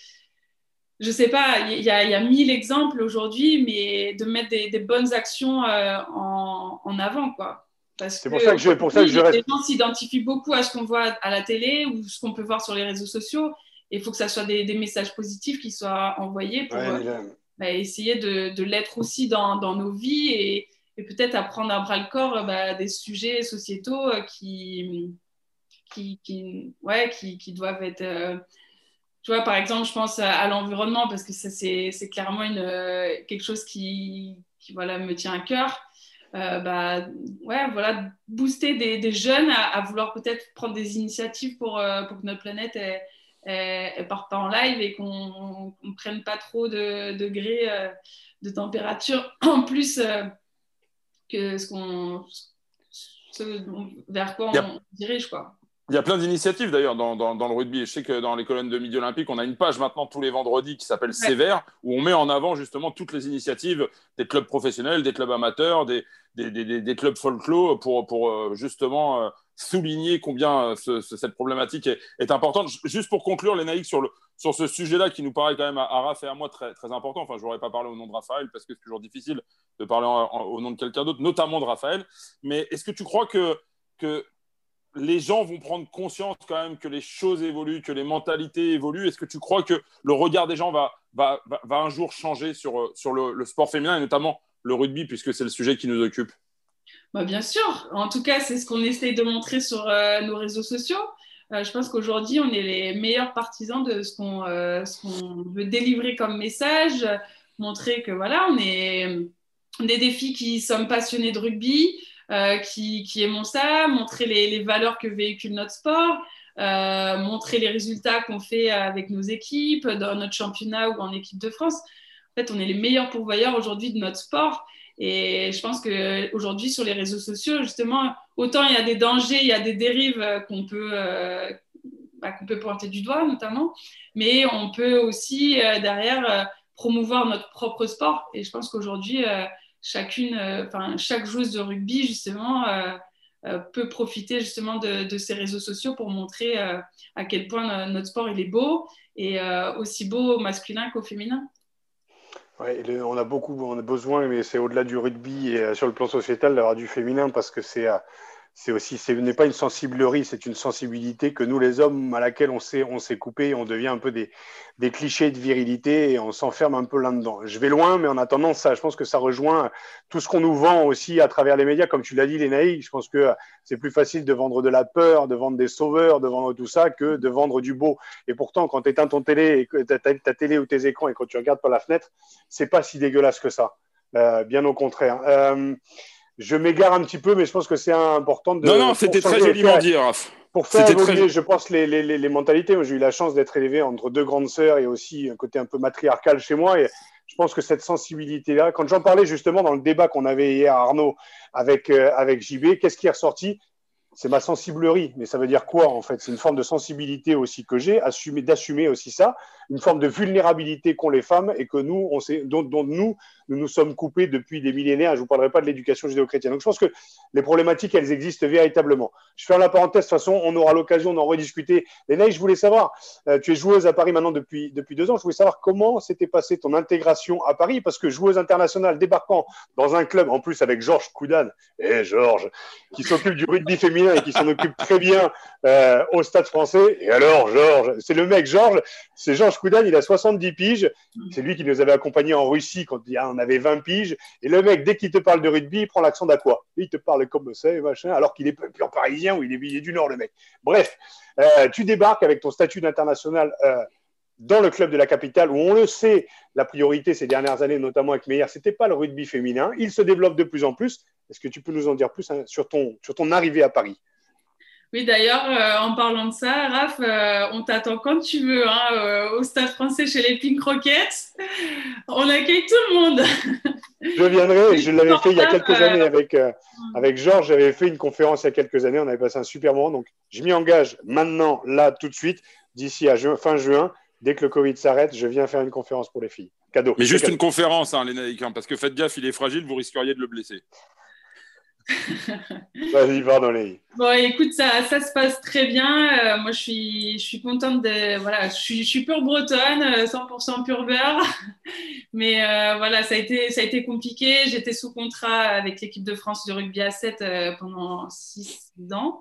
je sais pas, il y, a mille exemples aujourd'hui, mais de mettre des, bonnes actions en, avant, quoi. C'est pour ça que je, pour ça que je reste... Les gens s'identifient beaucoup à ce qu'on voit à la télé ou ce qu'on peut voir sur les réseaux sociaux. Il faut que ça soit des, messages positifs qui soient envoyés pour, bah, essayer de, l'être aussi dans, nos vies et, peut-être apprendre à bras le corps bah, des sujets sociétaux euh, qui, qui, ouais, qui, doivent être. Euh, tu vois, par exemple, je pense à, l'environnement parce que ça, c'est, clairement une, euh, quelque chose qui, voilà, me tient à cœur. bah, ouais, voilà, booster des, jeunes à, vouloir peut-être prendre des initiatives pour, pour que notre planète elle part pas en live et qu'on ne prenne pas trop de degrés euh, de température en plus euh, que ce qu'on vers quoi on, dirige quoi. Il y a plein d'initiatives d'ailleurs dans, dans, le rugby. Je sais que dans les colonnes de Midi Olympique, on a une page maintenant tous les vendredis qui s'appelle Sévère, où on met en avant justement toutes les initiatives des clubs professionnels, des clubs amateurs, des, des, des, des clubs folklore pour, pour euh, justement souligner combien euh, cette problématique est, importante. Juste pour conclure, les sur, le, sur ce sujet-là qui nous paraît quand même à, Raph et à moi très, important. Enfin, je n'aurais pas parlé au nom de Raphaël parce que c'est toujours difficile de parler au nom de quelqu'un d'autre, notamment de Raphaël. Mais est-ce que tu crois que, les gens vont prendre conscience quand même que les choses évoluent, que les mentalités évoluent? Est-ce que tu crois que le regard des gens va, un jour changer sur, sur le sport féminin et notamment le rugby puisque c'est le sujet qui nous occupe? Bah, bien sûr. En tout cas, c'est ce qu'on essaye de montrer sur euh, nos réseaux sociaux. Euh, je pense qu'aujourd'hui, on est les meilleurs partisans de ce qu'on euh, veut délivrer comme message, montrer que voilà, on est, des défis qui sommes passionnés de rugby, qui, qui, aimons ça, montrer les, les, valeurs que véhicule notre sport, montrer les résultats qu'on fait avec nos équipes, dans notre championnat ou en équipe de France. En fait, on est les meilleurs pourvoyeurs aujourd'hui de notre sport. Et je pense qu'aujourd'hui, sur les réseaux sociaux, justement, autant il y a des dangers, il y a des dérives qu'on peut, bah, qu'on peut pointer du doigt, notamment, mais on peut aussi, derrière, promouvoir notre propre sport. Et je pense qu'aujourd'hui, chacune, enfin, chaque joueuse de rugby, justement, euh, peut profiter justement de, ces réseaux sociaux pour montrer euh, à quel point notre sport est beau et euh, aussi beau au masculin qu'au féminin. On a beaucoup besoin, mais c'est au-delà du rugby et sur le plan sociétal d'avoir du féminin parce que c'est c'est aussi, ce n'est pas une sensiblerie, c'est une sensibilité que nous, les hommes, à laquelle on s'est, on s'est coupé, on devient un peu des, des clichés de virilité et on s'enferme un peu là-dedans. Je vais loin, mais en attendant, ça, je pense que ça rejoint tout ce qu'on nous vend aussi à travers les médias, comme tu l'as dit, Lénaï. Je pense que c'est plus facile de vendre de la peur, de vendre des sauveurs, de vendre tout ça, que de vendre du beau. Et pourtant, quand tu éteins ton télé, que ta, ta, télé ou tes écrans et quand tu regardes par la fenêtre, c'est pas si dégueulasse que ça. Euh, bien au contraire. Euh, je m'égare un petit peu, mais je pense que c'est important de. Non, non, c'était très joliment dit, Raph. Pour faire évoluer, je pense, les, les, les mentalités. Moi, j'ai eu la chance d'être élevé entre deux grandes sœurs et aussi un côté un peu matriarcal chez moi. Et je pense que cette sensibilité-là, quand j'en parlais justement dans le débat qu'on avait hier, Arnaud, avec, euh, avec JB, qu'est-ce qui est ressorti? C'est ma sensiblerie. Mais ça veut dire quoi en fait? C'est une forme de sensibilité aussi que j'ai, d'assumer aussi ça, une forme de vulnérabilité qu'ont les femmes et que nous, on sait, dont, dont, nous, nous nous sommes coupés depuis des millénaires. Je ne vous parlerai pas de l'éducation judéo-chrétienne. Donc je pense que les problématiques, elles existent véritablement. Je ferme la parenthèse. De toute façon, on aura l'occasion d'en rediscuter. Léna, je voulais savoir, euh, tu es joueuse à Paris maintenant depuis, depuis deux ans. Je voulais savoir comment s'était passée ton intégration à Paris parce que joueuse internationale débarquant dans un club, en plus avec Georges Coudan, et Georges, qui s'occupe du rugby féminin et qui s'en occupe très bien euh, au Stade français. Et alors, Georges, c'est le mec, Georges, c'est Georges Koudan, il a 70 piges. C'est lui qui nous avait accompagnés en Russie quand on avait 20 piges. Et le mec, dès qu'il te parle de rugby, il prend l'accent d'Aqua. Il te parle comme ça, machin, alors qu'il est pur parisien ou il est, du Nord, le mec. Bref, euh, tu débarques avec ton statut d'international. Euh, dans le club de la capitale, où on le sait, la priorité ces dernières années, notamment avec Meyer, c'était pas le rugby féminin. Il se développe de plus en plus. Est-ce que tu peux nous en dire plus hein, sur, ton, sur ton arrivée à Paris? Oui, d'ailleurs, euh, en parlant de ça, Raph, euh, on t'attend quand tu veux hein, euh, au Stade français chez les Pink Rockets. On accueille tout le monde. je viendrai, je l'avais fait il y a quelques années avec, avec Georges. J'avais fait une conférence il y a quelques années. On avait passé un super moment. Donc, je m'y engage maintenant, là, tout de suite, d'ici à fin juin dès que le Covid s'arrête, je viens faire une conférence pour les filles. Cadeau. Mais juste une conférence, hein, les hein, parce que faites gaffe, il est fragile, vous risqueriez de le blesser. Vas-y, pardon, les. Bon, écoute, ça, ça se passe très bien. Euh, moi, je suis, je suis contente de. Voilà, je suis, je suis pure bretonne, 100% euh, pure beurre. Mais euh, voilà, ça a, été, ça a été compliqué. J'étais sous contrat avec l'équipe de France de rugby à 7 pendant 6 ans.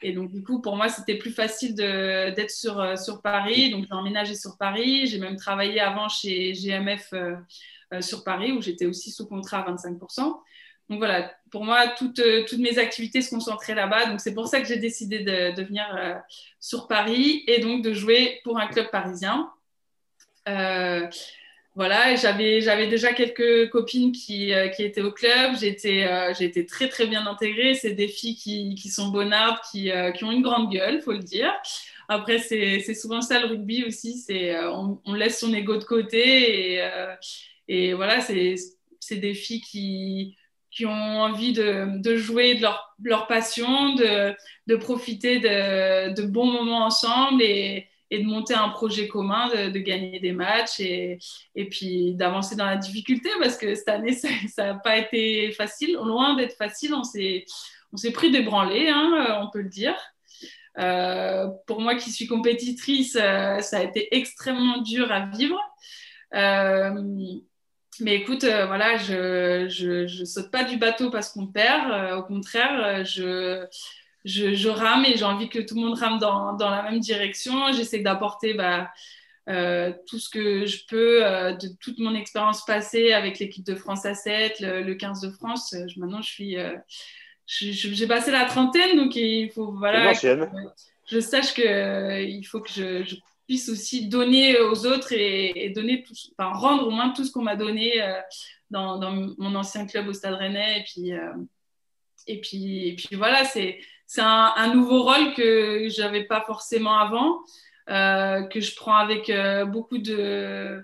Et donc, du coup, pour moi, c'était plus facile d'être sur, sur Paris. Donc, j'ai emménagé sur Paris. J'ai même travaillé avant chez GMF sur Paris, où j'étais aussi sous contrat à 25%. Donc, voilà, pour moi, toutes, toutes mes activités se concentraient là-bas. Donc, c'est pour ça que j'ai décidé de, de venir sur Paris et donc de jouer pour un club parisien voilà, j'avais, déjà quelques copines qui, euh, qui étaient au club. J'étais, euh, été très, très bien intégrée. C'est des filles qui, qui sont bonardes, qui, euh, qui ont une grande gueule, faut le dire. Après, c'est, souvent ça le rugby aussi. On, on, laisse son ego de côté. Et, et voilà, c'est, c'est des filles qui, qui ont envie de, jouer de leur, passion, de, profiter de, bons moments ensemble. Et, de monter un projet commun, de, gagner des matchs et, puis d'avancer dans la difficulté parce que cette année, ça n'a pas été facile. Loin d'être facile, on s'est, pris des branlées, hein, euh, on peut le dire. Euh, pour moi qui suis compétitrice, euh, ça a été extrêmement dur à vivre. Mais écoute, voilà, je, ne saute pas du bateau parce qu'on perd. au contraire, je, je, rame et j'ai envie que tout le monde rame dans, dans la même direction. J'essaie d'apporter bah, euh, tout ce que je peux euh, de toute mon expérience passée avec l'équipe de France à 7, le, 15 de France. Je, maintenant, je suis, euh, j'ai passé la trentaine, donc il faut voilà, que, je sache que il faut que je, puisse aussi donner aux autres et, donner tout, rendre au moins tout ce qu'on m'a donné dans, dans, mon ancien club au Stade Rennais. Et puis, et puis, et puis voilà, c'est c'est un, nouveau rôle que j'avais pas forcément avant, euh, que je prends avec euh, beaucoup de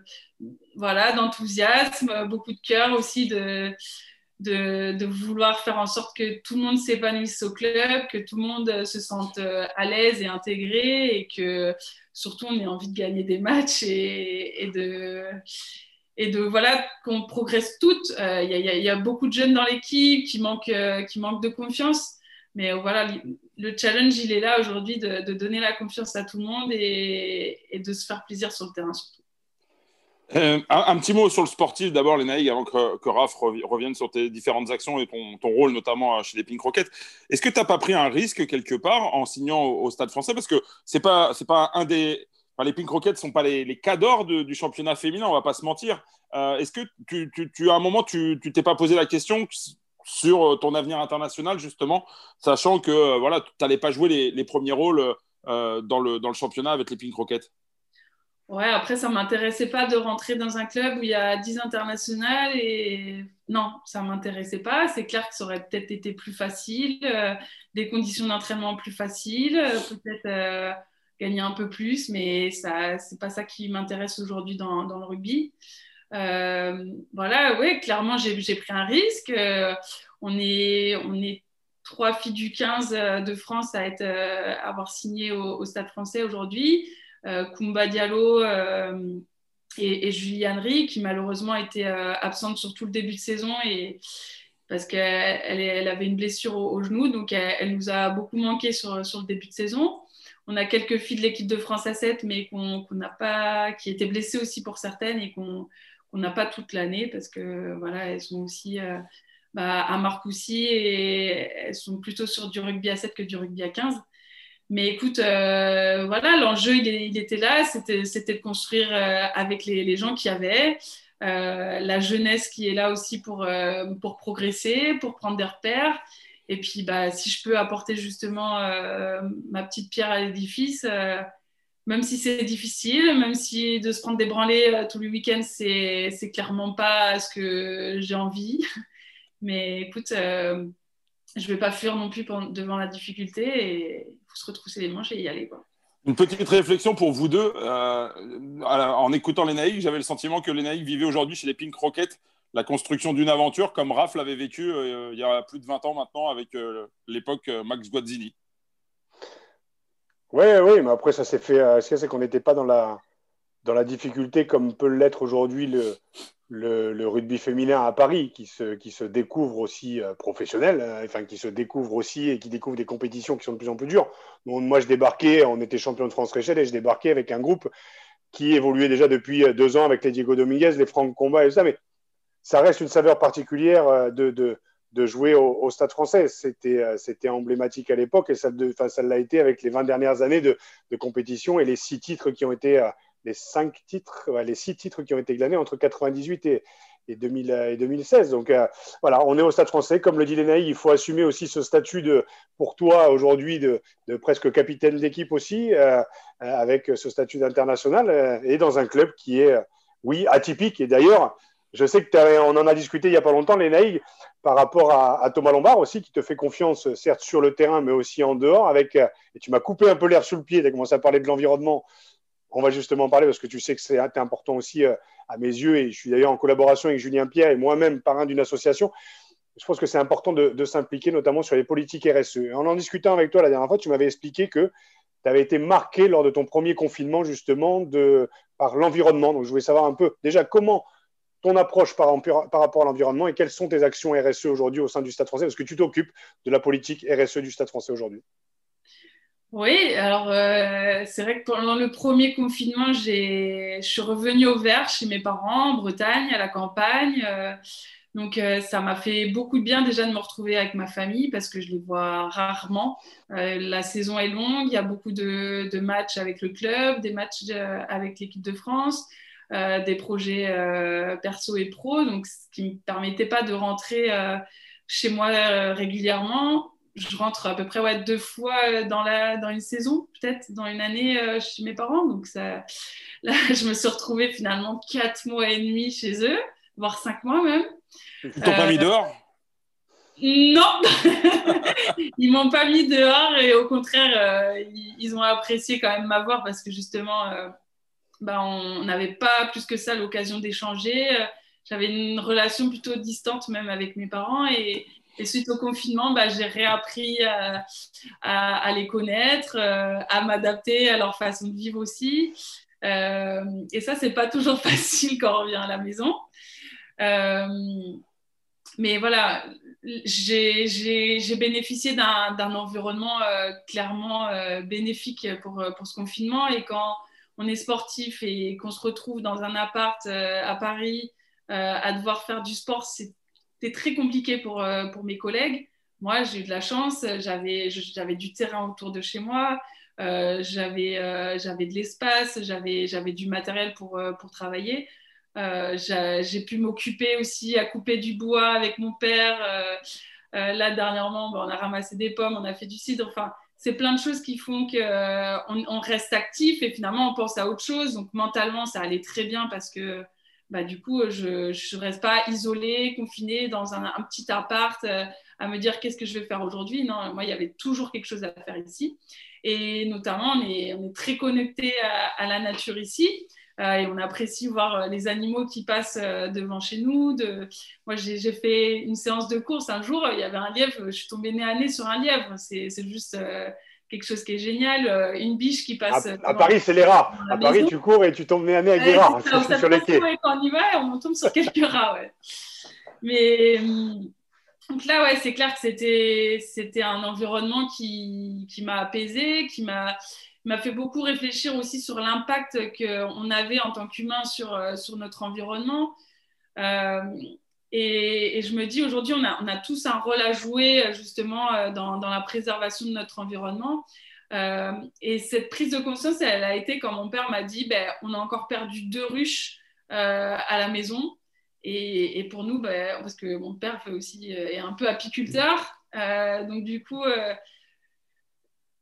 voilà d'enthousiasme, beaucoup de cœur aussi de de, vouloir faire en sorte que tout le monde s'épanouisse au club, que tout le monde se sente à l'aise et intégré et que surtout on ait envie de gagner des matchs et, de et de voilà qu'on progresse toutes. Il y, a beaucoup de jeunes dans l'équipe qui manquent, qui manquent de confiance. Mais voilà, le challenge, il est là aujourd'hui de, donner la confiance à tout le monde et, de se faire plaisir sur le terrain surtout. Euh, un, petit mot sur le sportif d'abord, les avant que, que Raph revienne sur tes différentes actions et ton, rôle notamment chez les Pink Rockets. Est-ce que tu n'as pas pris un risque quelque part en signant au, Stade français? Parce que c'est pas, pas un des. les Pink Rockets ne sont pas les, les cadors du championnat féminin, on va pas se mentir. Euh, est-ce que tu, tu, à un moment, tu t'es pas posé la question sur euh, ton avenir international, justement, sachant que euh, voilà, tu n'allais pas jouer les, premiers rôles euh, dans, le, dans le championnat avec les Pink Rockets? Ouais, après, ça ne m'intéressait pas de rentrer dans un club où il y a 10 internationales et non, ça ne m'intéressait pas. C'est clair que ça aurait peut-être été plus facile, des conditions d'entraînement plus faciles, peut-être gagner un peu plus, mais ce n'est pas ça qui m'intéresse aujourd'hui dans, le rugby. Euh, voilà, oui, clairement, j'ai pris un risque. Euh, on, est, trois filles du 15 euh, de France à être, avoir signé au, Stade français aujourd'hui. Kumba Diallo et, Juliane Rie, qui malheureusement étaient absentes sur tout le début de saison et, parce qu'elle elle avait une blessure au, genou, donc elle, nous a beaucoup manqué sur, sur, le début de saison. On a quelques filles de l'équipe de France à 7, mais qu'on n'a pas, qui étaient blessées aussi pour certaines et qu'on on n'a pas toute l'année parce que voilà, elles sont aussi euh, bah, à Marcoussis et elles sont plutôt sur du rugby à 7 que du rugby à 15. Mais écoute, euh, voilà, l'enjeu, il, était là, c'était de construire euh, avec les, gens qui y avait, la jeunesse qui est là aussi pour, progresser, pour prendre des repères. Et puis, bah, si je peux apporter justement ma petite pierre à l'édifice, même si c'est difficile, même si de se prendre des branlées euh, tous les week-ends, c'est, clairement pas ce que j'ai envie. Mais écoute, euh, je vais pas fuir non plus devant la difficulté et il faut se retrousser les manches et y aller. Quoi. Une petite réflexion pour vous deux. Euh, en écoutant les Naïcs, j'avais le sentiment que les Naïcs vivaient aujourd'hui chez les Pink Rockets la construction d'une aventure comme Raph l'avait vécu il y a plus de 20 ans maintenant avec l'époque Max Guazzini. Oui, oui, mais après, ça s'est fait. Euh, ce c'est qu'on n'était pas dans la, dans la difficulté comme peut l'être aujourd'hui le, le, rugby féminin à Paris, qui se, qui se découvre aussi euh, professionnel, euh, enfin, qui se découvre aussi et qui découvre des compétitions qui sont de plus en plus dures. moi, je débarquais, on était champion de France Réchelle et je débarquais avec un groupe qui évoluait déjà depuis deux ans avec les Diego Dominguez, les Franck Combat et tout ça, mais ça reste une saveur particulière de, de de jouer au, Stade français. C'était, euh, c'était emblématique à l'époque et ça, ça l'a été avec les 20 dernières années de, compétition et les six titres qui ont été, euh, les cinq titres, les six titres qui ont été glanés entre 98 et, et, 2000, et 2016. Donc euh, voilà, on est au Stade français. Comme le dit Lénaï, il faut assumer aussi ce statut de, pour toi aujourd'hui de, presque capitaine d'équipe aussi, avec ce statut d'international et dans un club qui est, oui, atypique. Et d'ailleurs, je sais que on en a discuté il n'y a pas longtemps, les Naïg, par rapport à, Thomas Lombard aussi, qui te fait confiance, certes sur le terrain, mais aussi en dehors. Avec, et tu m'as coupé un peu l'air sous le pied, tu as commencé à parler de l'environnement. On va justement parler parce que tu sais que c'est important aussi euh, à mes yeux. Et je suis d'ailleurs en collaboration avec Julien Pierre et moi-même, parrain d'une association. Je pense que c'est important de, s'impliquer, notamment sur les politiques RSE. En en discutant avec toi la dernière fois, tu m'avais expliqué que tu avais été marqué lors de ton premier confinement, justement, par l'environnement. Donc, je voulais savoir un peu déjà comment ton approche par, rapport à l'environnement et quelles sont tes actions RSE aujourd'hui au sein du Stade français Parce que tu t'occupes de la politique RSE du Stade français aujourd'hui. Oui, alors euh, c'est vrai que pendant le premier confinement, je suis revenue au vert chez mes parents en Bretagne, à la campagne. Euh, donc euh, ça m'a fait beaucoup de bien déjà de me retrouver avec ma famille parce que je les vois rarement. la saison est longue, il y a beaucoup de, de matchs avec le club, des matchs avec l'équipe de France. Euh, des projets euh, perso et pro, donc ce qui ne me permettait pas de rentrer euh, chez moi régulièrement. Je rentre à peu près ouais, deux fois dans, la, dans une saison, peut-être dans une année chez mes parents. Donc ça, là, je me suis retrouvée finalement quatre mois et demi chez eux, voire cinq mois même. Ils t'ont pas mis dehors? Non, ils m'ont pas mis dehors et au contraire, ils, ont apprécié quand même m'avoir parce que justement, bah, on n'avait pas plus que ça l'occasion d'échanger. j'avais une relation plutôt distante même avec mes parents et, suite au confinement, bah, j'ai réappris à, à, les connaître, à m'adapter à leur façon de vivre aussi. et ça, c'est pas toujours facile quand on revient à la maison. mais voilà, j'ai bénéficié d'un environnement euh, clairement euh, bénéfique pour, euh, ce confinement. Et quand on est sportif et qu'on se retrouve dans un appart à Paris à devoir faire du sport, c'était très compliqué pour, pour mes collègues. Moi, j'ai eu de la chance, j'avais du terrain autour de chez moi, j'avais de l'espace, j'avais du matériel pour, pour travailler. Euh, j'ai pu m'occuper aussi à couper du bois avec mon père. Euh, euh, là, dernièrement, on a ramassé des pommes, on a fait du cidre. Enfin, c'est plein de choses qui font qu'on on reste actif et finalement, on pense à autre chose. Donc, mentalement, ça allait très bien parce que bah, du coup, je ne reste pas isolée, confinée dans un, petit appart à me dire qu'est-ce que je vais faire aujourd'hui. Non, moi, il y avait toujours quelque chose à faire ici. Et notamment, on est, très connecté à, la nature ici. Euh, et on apprécie voir euh, les animaux qui passent euh, devant chez nous. Moi, j'ai fait une séance de course un jour, il y avait un lièvre, je suis tombée nez à nez sur un lièvre. C'est juste quelque chose qui est génial. Une biche qui passe. À, Paris, c'est les rats. À Paris, tu cours et tu tombes nez à nez avec des rats. sur les quais. Quand on y va, on tombe sur quelques rats. Ouais. Mais hum, donc là, ouais, c'est clair que c'était un environnement qui, qui m'a apaisé, qui m'a m'a fait beaucoup réfléchir aussi sur l'impact qu'on avait en tant qu'humain sur, euh, sur notre environnement. Euh, et, je me dis, aujourd'hui, on a, tous un rôle à jouer justement euh, dans, la préservation de notre environnement. et cette prise de conscience, elle a été quand mon père m'a dit, ben, on a encore perdu deux ruches à la maison. Et, et pour nous, ben, parce que mon père fait aussi, est un peu apiculteur, donc du coup,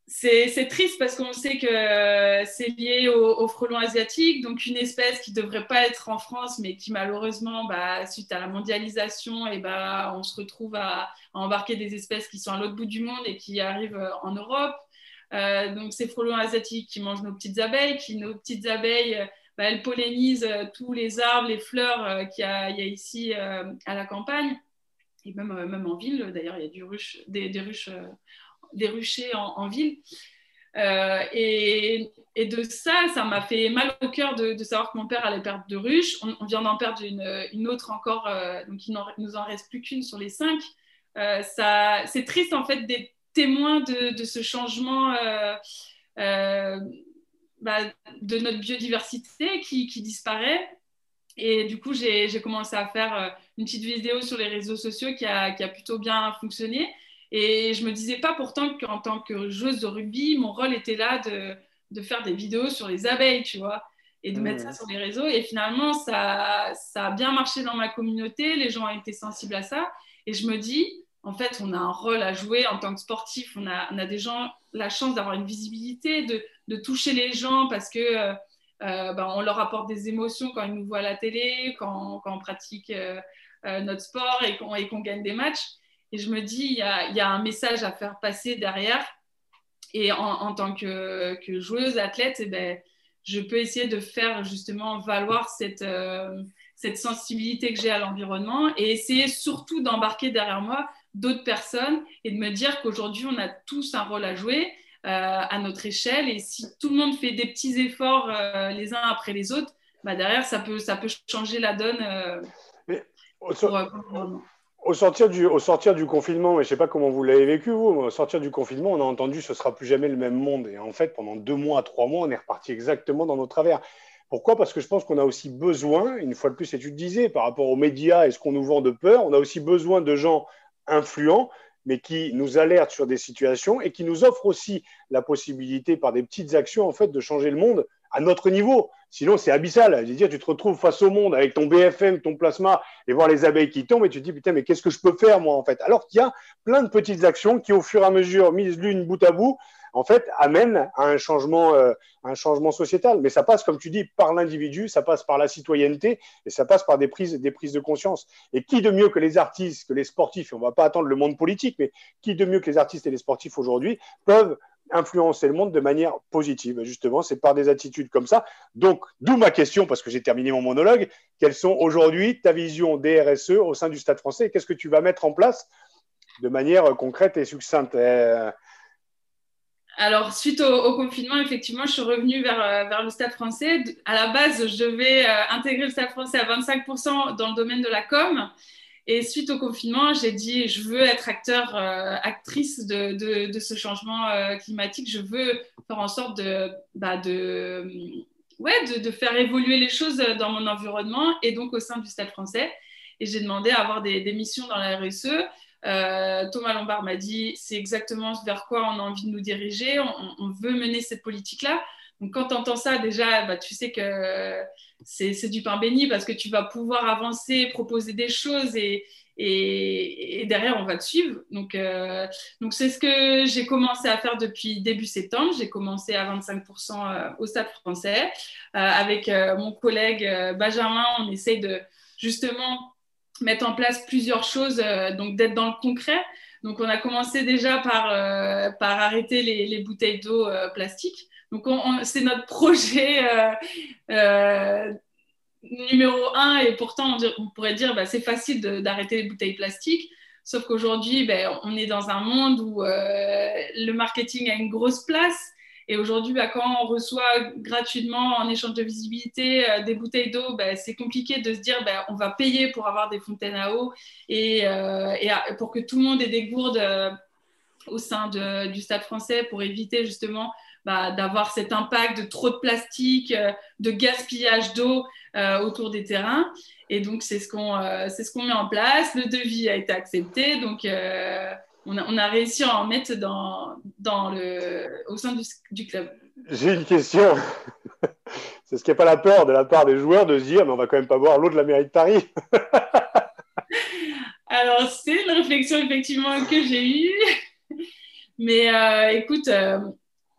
c'est triste parce qu'on sait que c'est lié au, frelon asiatique, donc une espèce qui ne devrait pas être en France, mais qui malheureusement, bah, suite à la mondialisation, et eh bah, on se retrouve à, embarquer des espèces qui sont à l'autre bout du monde et qui arrivent euh, en Europe. Euh, donc ces frelons asiatiques qui mangent nos petites abeilles, qui nos petites abeilles, euh, bah, elles pollinisent tous les arbres, les fleurs qu'il y, a ici à la campagne, et même, même en ville, d'ailleurs, il y a des ruches des ruchers en, ville. Euh, et, de ça, ça m'a fait mal au cœur de, savoir que mon père allait perdre deux ruches. On, vient d'en perdre une, autre encore, euh, donc il ne nous en reste plus qu'une sur les cinq. Euh, ça, c'est triste en fait d'être témoin de, ce changement bah, de notre biodiversité qui, disparaît. Et du coup, j'ai, commencé à faire une petite vidéo sur les réseaux sociaux qui a plutôt bien fonctionné. Et je me disais pas pourtant qu'en tant que joueuse de rugby, mon rôle était là de, de faire des vidéos sur les abeilles, tu vois, et de mettre ça sur les réseaux. Et finalement, ça, ça a bien marché dans ma communauté, les gens ont été sensibles à ça. Et je me dis, en fait, on a un rôle à jouer en tant que sportif. On a, on a des gens la chance d'avoir une visibilité, de, de, toucher les gens parce que euh, euh, ben, on leur apporte des émotions quand ils nous voient à la télé, quand, quand on pratique euh, notre sport et qu'on gagne des matchs. Et je me dis, il y a, un message à faire passer derrière. Et en, tant que, joueuse, athlète, eh ben, je peux essayer de faire justement valoir cette, euh, cette sensibilité que j'ai à l'environnement et essayer surtout d'embarquer derrière moi d'autres personnes et de me dire qu'aujourd'hui, on a tous un rôle à jouer euh, à notre échelle. Et si tout le monde fait des petits efforts euh, les uns après les autres, bah derrière, ça peut, ça peut changer la donne. pour, au sortir, du, au sortir du confinement, et je ne sais pas comment vous l'avez vécu, vous, au sortir du confinement, on a entendu ce ne sera plus jamais le même monde. Et en fait, pendant deux mois, trois mois, on est reparti exactement dans nos travers. Pourquoi? Parce que je pense qu'on a aussi besoin, une fois de plus, et tu te disais, par rapport aux médias et ce qu'on nous vend de peur, on a aussi besoin de gens influents, mais qui nous alertent sur des situations et qui nous offrent aussi la possibilité, par des petites actions, en fait, de changer le monde à notre niveau. Sinon, c'est abyssal. Je veux dire, tu te retrouves face au monde avec ton BFM, ton plasma, et voir les abeilles qui tombent, et tu te dis, putain, mais qu'est-ce que je peux faire, moi, en fait? Alors qu'il y a plein de petites actions qui, au fur et à mesure, mises l'une bout à bout, en fait, amènent à un changement, euh, un changement sociétal. Mais ça passe, comme tu dis, par l'individu, ça passe par la citoyenneté, et ça passe par des prises, des prises de conscience. Et qui de mieux que les artistes, que les sportifs, on ne va pas attendre le monde politique, mais qui de mieux que les artistes et les sportifs aujourd'hui peuvent influencer le monde de manière positive. Justement, c'est par des attitudes comme ça. Donc, d'où ma question, parce que j'ai terminé mon monologue, quelles sont aujourd'hui ta vision des RSE au sein du Stade français Qu'est-ce que tu vas mettre en place de manière concrète et succincte? Euh, alors, suite au, confinement, effectivement, je suis revenue vers, euh, vers, le Stade français. À la base, je devais euh, intégrer le Stade français à 25% dans le domaine de la com. Et suite au confinement, j'ai dit, je veux être acteur, euh, actrice de, ce changement climatique. Je veux faire en sorte de, bah de, ouais, de, faire évoluer les choses dans mon environnement et donc au sein du Stade français. Et j'ai demandé à avoir des, missions dans la RSE. Euh, Thomas Lombard m'a dit c'est exactement vers quoi on a envie de nous diriger, on, veut mener cette politique-là. Donc quand tu entends ça, déjà, bah, tu sais que c'est du pain béni parce que tu vas pouvoir avancer, proposer des choses et, derrière, on va te suivre. Donc, euh, donc c'est ce que j'ai commencé à faire depuis début septembre. J'ai commencé à 25% euh, au Stade français. avec mon collègue Benjamin, on essaye de justement mettre en place plusieurs choses, euh, donc d'être dans le concret. Donc, on a commencé déjà par, euh, arrêter les, les bouteilles d'eau euh, plastiques. Donc, c'est notre projet numéro un. Et pourtant, on, pourrait dire bah, c'est facile d'arrêter les bouteilles plastiques. Sauf qu'aujourd'hui, ben, on est dans un monde où le marketing a une grosse place. Et aujourd'hui, bah, quand on reçoit gratuitement en échange de visibilité euh, des bouteilles d'eau, bah, c'est compliqué de se dire bah, on va payer pour avoir des fontaines à eau. Et, euh, pour que tout le monde ait des gourdes euh, au sein du Stade français pour éviter justement d'avoir cet impact de trop de plastique, de gaspillage d'eau autour des terrains. Et donc, c'est ce qu'on ce qu'on met en place. Le devis a été accepté. Donc, on a, réussi à en mettre dans, dans le, au sein du, club. J'ai une question. C'est ce qu'il n'y a pas la peur de la part des joueurs de se dire, mais on va quand même pas boire l'eau de la mairie de Paris. Alors, c'est une réflexion effectivement que j'ai eue. Mais euh, écoute, euh,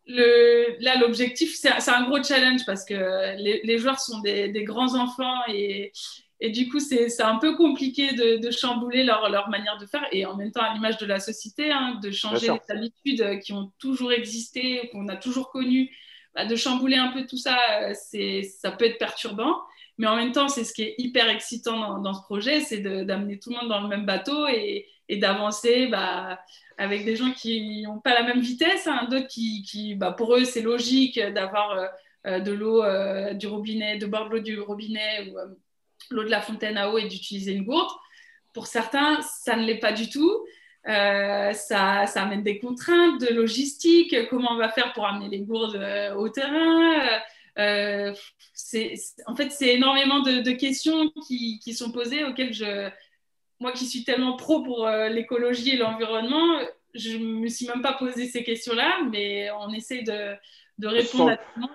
le, là, l'objectif, c'est un gros challenge parce que les, joueurs sont des, des, grands enfants et, et du coup, c'est un peu compliqué de, chambouler leur, leur, manière de faire et en même temps à l'image de la société, hein, de changer les habitudes qui ont toujours existé, qu'on a toujours connues, bah, de chambouler un peu tout ça, ça peut être perturbant. Mais en même temps, c'est ce qui est hyper excitant dans, ce projet, c'est d'amener tout le monde dans le même bateau et, et d'avancer bah, avec des gens qui n'ont pas la même vitesse, hein, d'autres qui, qui bah, pour eux, c'est logique d'avoir euh, de l'eau euh, du robinet, de boire de l'eau du robinet ou, euh, l'eau de la fontaine à eau et d'utiliser une gourde. Pour certains, ça ne l'est pas du tout. Euh, ça, ça, amène des contraintes de logistique, comment on va faire pour amener les gourdes euh, au terrain. Euh, en fait, c'est énormément de, questions qui, qui, sont posées auxquelles je, moi qui suis tellement pro pour l'écologie et l'environnement, je ne me suis même pas posé ces questions-là, mais on essaye de, de répondre à tout le monde.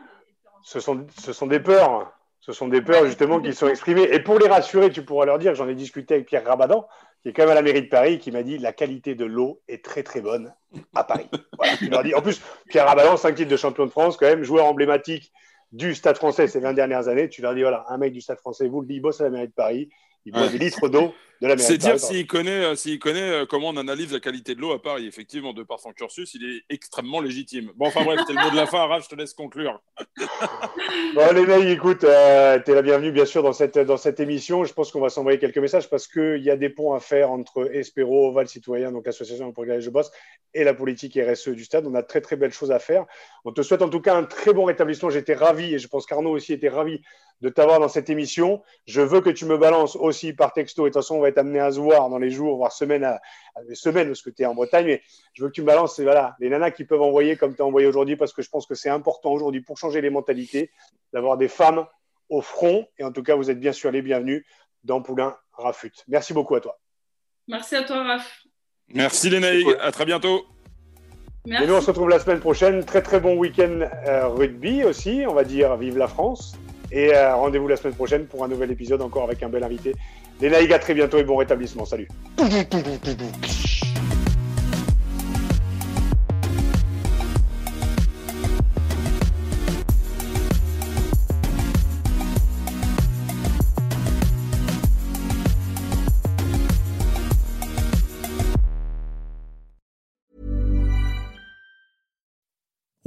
Ce sont, ce sont des peurs. Ce sont des peurs justement qui sont exprimées. Et pour les rassurer, tu pourras leur dire, j'en ai discuté avec Pierre Rabadan, qui est quand même à la mairie de Paris, qui m'a dit la qualité de l'eau est très très bonne à Paris. En plus, Pierre Rabadan, 5 titres de champion de France, quand même, joueur emblématique du Stade français ces 20 dernières années. Tu leur dis, voilà, un mec du Stade français vous le dit, il bosse à la mairie de Paris, il boit des litres d'eau c'est dire s'il connaît, euh, s'il connaît euh, comment on analyse la qualité de l'eau à Paris. Effectivement, de par son cursus, il est extrêmement légitime. Bon, enfin bref, c'était le mot de la fin. Raph, je te laisse conclure. bon, les mecs, écoute, euh, tu es la bienvenue, bien sûr, dans cette, dans cette émission. Je pense qu'on va s'envoyer quelques messages parce qu'il y a des ponts à faire entre Espéro, Val Citoyen, donc l'association pour laquelle je bosse, et la politique RSE du stade. On a très, très belles choses à faire. On te souhaite en tout cas un très bon rétablissement. J'étais ravi et je pense qu'Arnaud aussi était ravi de t'avoir dans cette émission. Je veux que tu me balances aussi par texto. Et de toute façon, on va être amené à se voir dans les jours, voire semaines, à, semaines, parce que tu es en Bretagne. Mais je veux que tu me balances voilà, les nanas qui peuvent envoyer comme tu as envoyé aujourd'hui, parce que je pense que c'est important aujourd'hui pour changer les mentalités, d'avoir des femmes au front. Et en tout cas, vous êtes bien sûr les bienvenus dans Poulain Rafut. Merci beaucoup à toi. Merci à toi, Raph. Merci, Lénaïg. À très bientôt. Et nous, on se retrouve la semaine prochaine. Très, très bon week-end euh, rugby aussi. On va dire vive la France. Et euh, rendez-vous la semaine prochaine pour un nouvel épisode, encore avec un bel invité. Les Naïgas, à très bientôt et bon rétablissement. Salut.